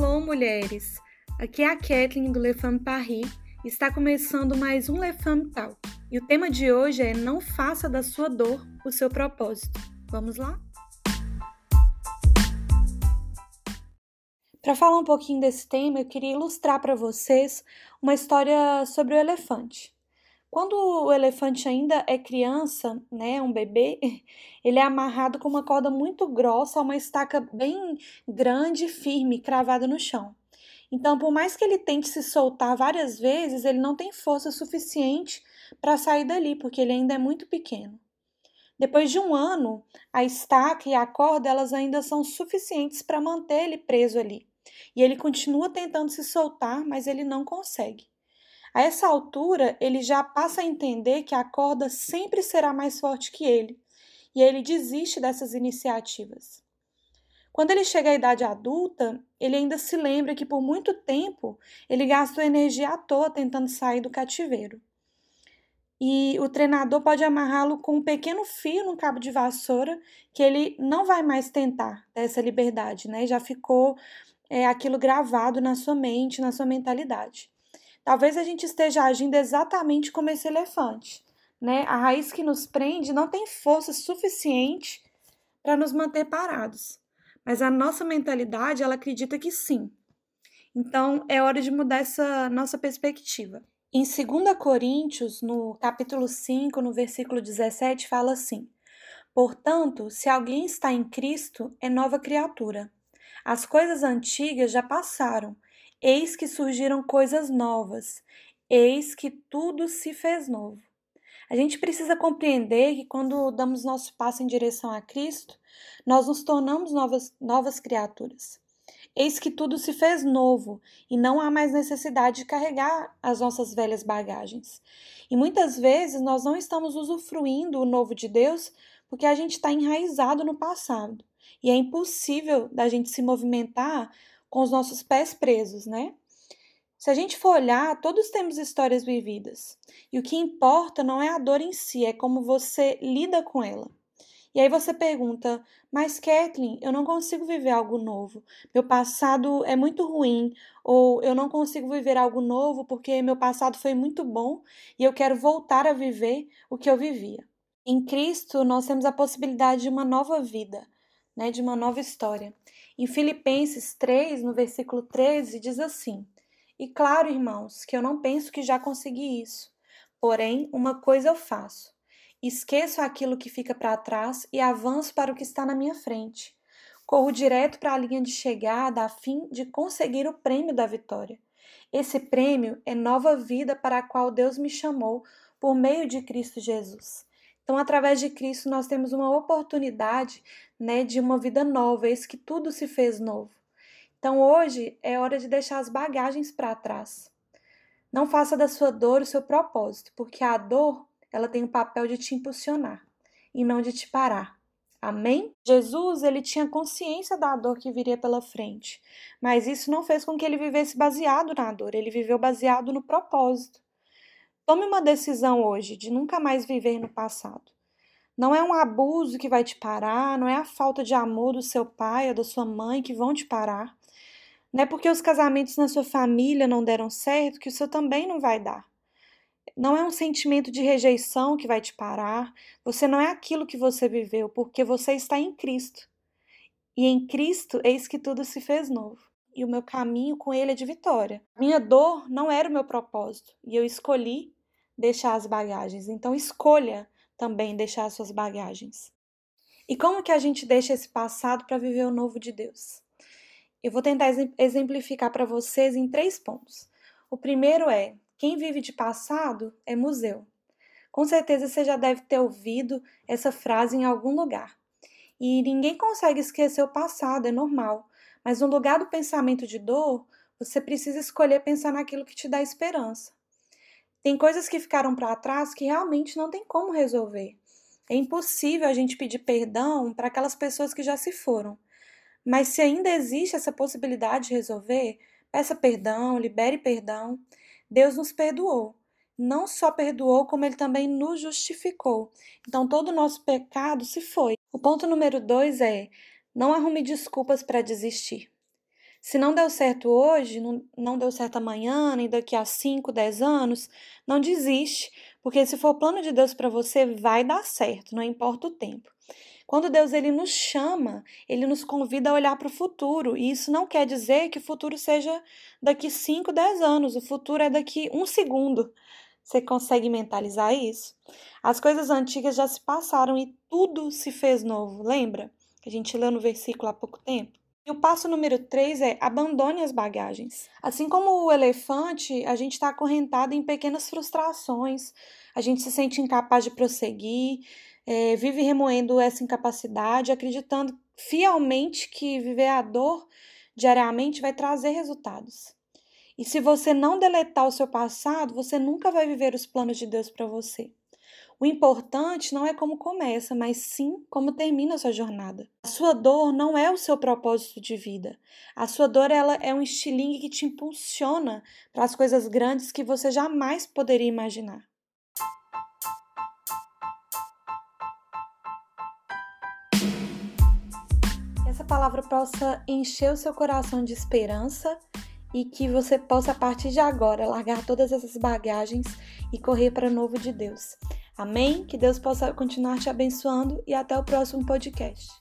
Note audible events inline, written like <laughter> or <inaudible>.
Shalom, mulheres! Aqui é a Kathleen do Le Femme Paris e está começando mais um Le Femme Talk. E o tema de hoje é Não faça da sua dor o seu propósito. Vamos lá? Para falar um pouquinho desse tema, eu queria ilustrar para vocês uma história sobre o elefante. Quando o elefante ainda é criança, né, um bebê, <laughs> ele é amarrado com uma corda muito grossa uma estaca bem grande e firme, cravada no chão. Então, por mais que ele tente se soltar várias vezes, ele não tem força suficiente para sair dali, porque ele ainda é muito pequeno. Depois de um ano, a estaca e a corda elas ainda são suficientes para manter ele preso ali. E ele continua tentando se soltar, mas ele não consegue. A essa altura, ele já passa a entender que a corda sempre será mais forte que ele, e ele desiste dessas iniciativas. Quando ele chega à idade adulta, ele ainda se lembra que por muito tempo ele gastou energia à toa tentando sair do cativeiro. E o treinador pode amarrá-lo com um pequeno fio no cabo de vassoura, que ele não vai mais tentar essa liberdade, né? Já ficou é, aquilo gravado na sua mente, na sua mentalidade. Talvez a gente esteja agindo exatamente como esse elefante. Né? A raiz que nos prende não tem força suficiente para nos manter parados. Mas a nossa mentalidade, ela acredita que sim. Então, é hora de mudar essa nossa perspectiva. Em 2 Coríntios, no capítulo 5, no versículo 17, fala assim: Portanto, se alguém está em Cristo, é nova criatura. As coisas antigas já passaram, Eis que surgiram coisas novas, eis que tudo se fez novo. A gente precisa compreender que quando damos nosso passo em direção a Cristo, nós nos tornamos novas, novas criaturas. Eis que tudo se fez novo e não há mais necessidade de carregar as nossas velhas bagagens. E muitas vezes nós não estamos usufruindo o novo de Deus porque a gente está enraizado no passado. E é impossível da gente se movimentar com os nossos pés presos, né? Se a gente for olhar, todos temos histórias vividas. E o que importa não é a dor em si, é como você lida com ela. E aí você pergunta, mas Kathleen, eu não consigo viver algo novo. Meu passado é muito ruim, ou eu não consigo viver algo novo porque meu passado foi muito bom e eu quero voltar a viver o que eu vivia. Em Cristo, nós temos a possibilidade de uma nova vida, né, de uma nova história. Em Filipenses 3, no versículo 13, diz assim: E claro, irmãos, que eu não penso que já consegui isso. Porém, uma coisa eu faço: esqueço aquilo que fica para trás e avanço para o que está na minha frente. Corro direto para a linha de chegada a fim de conseguir o prêmio da vitória. Esse prêmio é nova vida para a qual Deus me chamou por meio de Cristo Jesus. Então, através de Cristo, nós temos uma oportunidade né, de uma vida nova, eis que tudo se fez novo. Então, hoje é hora de deixar as bagagens para trás. Não faça da sua dor o seu propósito, porque a dor ela tem o papel de te impulsionar e não de te parar. Amém? Jesus, ele tinha consciência da dor que viria pela frente, mas isso não fez com que ele vivesse baseado na dor, ele viveu baseado no propósito. Tome uma decisão hoje de nunca mais viver no passado. Não é um abuso que vai te parar, não é a falta de amor do seu pai ou da sua mãe que vão te parar. Não é porque os casamentos na sua família não deram certo que o seu também não vai dar. Não é um sentimento de rejeição que vai te parar. Você não é aquilo que você viveu, porque você está em Cristo. E em Cristo, eis que tudo se fez novo. E o meu caminho com Ele é de vitória. Minha dor não era o meu propósito. E eu escolhi deixar as bagagens. Então escolha também deixar as suas bagagens. E como que a gente deixa esse passado para viver o novo de Deus? Eu vou tentar exemplificar para vocês em três pontos. O primeiro é: quem vive de passado é museu. Com certeza você já deve ter ouvido essa frase em algum lugar. E ninguém consegue esquecer o passado, é normal. Mas no lugar do pensamento de dor, você precisa escolher pensar naquilo que te dá esperança. Tem coisas que ficaram para trás que realmente não tem como resolver. É impossível a gente pedir perdão para aquelas pessoas que já se foram. Mas se ainda existe essa possibilidade de resolver, peça perdão, libere perdão. Deus nos perdoou. Não só perdoou, como ele também nos justificou. Então todo o nosso pecado se foi. O ponto número dois é: não arrume desculpas para desistir. Se não deu certo hoje, não, deu certo amanhã, nem daqui a 5, 10 anos, não desiste, porque se for plano de Deus para você, vai dar certo, não importa o tempo. Quando Deus ele nos chama, ele nos convida a olhar para o futuro, e isso não quer dizer que o futuro seja daqui 5, 10 anos, o futuro é daqui um segundo. Você consegue mentalizar isso? As coisas antigas já se passaram e tudo se fez novo, lembra? Que a gente leu no versículo há pouco tempo. E o passo número 3 é abandone as bagagens. Assim como o elefante, a gente está acorrentado em pequenas frustrações, a gente se sente incapaz de prosseguir, é, vive remoendo essa incapacidade, acreditando fielmente que viver a dor diariamente vai trazer resultados. E se você não deletar o seu passado, você nunca vai viver os planos de Deus para você. O importante não é como começa, mas sim como termina a sua jornada. A sua dor não é o seu propósito de vida. A sua dor ela é um estilingue que te impulsiona para as coisas grandes que você jamais poderia imaginar. Essa palavra possa encher o seu coração de esperança e que você possa, a partir de agora, largar todas essas bagagens e correr para o novo de Deus. Amém? Que Deus possa continuar te abençoando e até o próximo podcast.